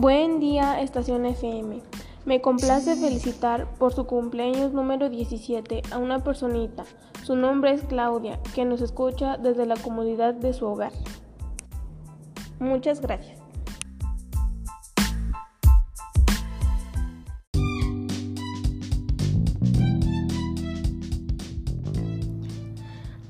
Buen día, Estación FM. Me complace felicitar por su cumpleaños número 17 a una personita. Su nombre es Claudia, que nos escucha desde la comodidad de su hogar. Muchas gracias.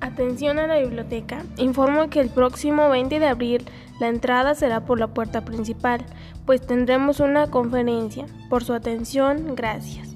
Atención a la biblioteca. Informo que el próximo 20 de abril la entrada será por la puerta principal, pues tendremos una conferencia. Por su atención, gracias.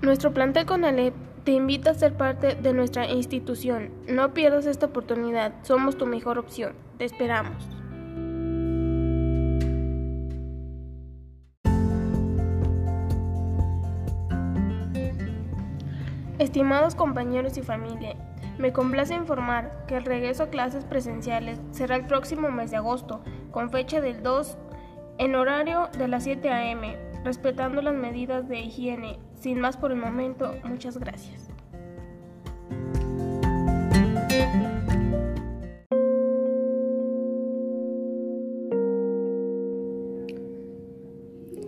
Nuestro plantel con Alep te invita a ser parte de nuestra institución. No pierdas esta oportunidad. Somos tu mejor opción. Te esperamos. Estimados compañeros y familia, me complace informar que el regreso a clases presenciales será el próximo mes de agosto, con fecha del 2 en horario de las 7 a.m., respetando las medidas de higiene sin más por el momento, muchas gracias.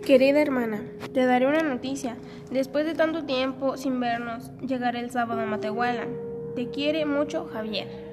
Querida hermana, te daré una noticia. Después de tanto tiempo sin vernos, llegaré el sábado a Matehuala. Te quiere mucho Javier.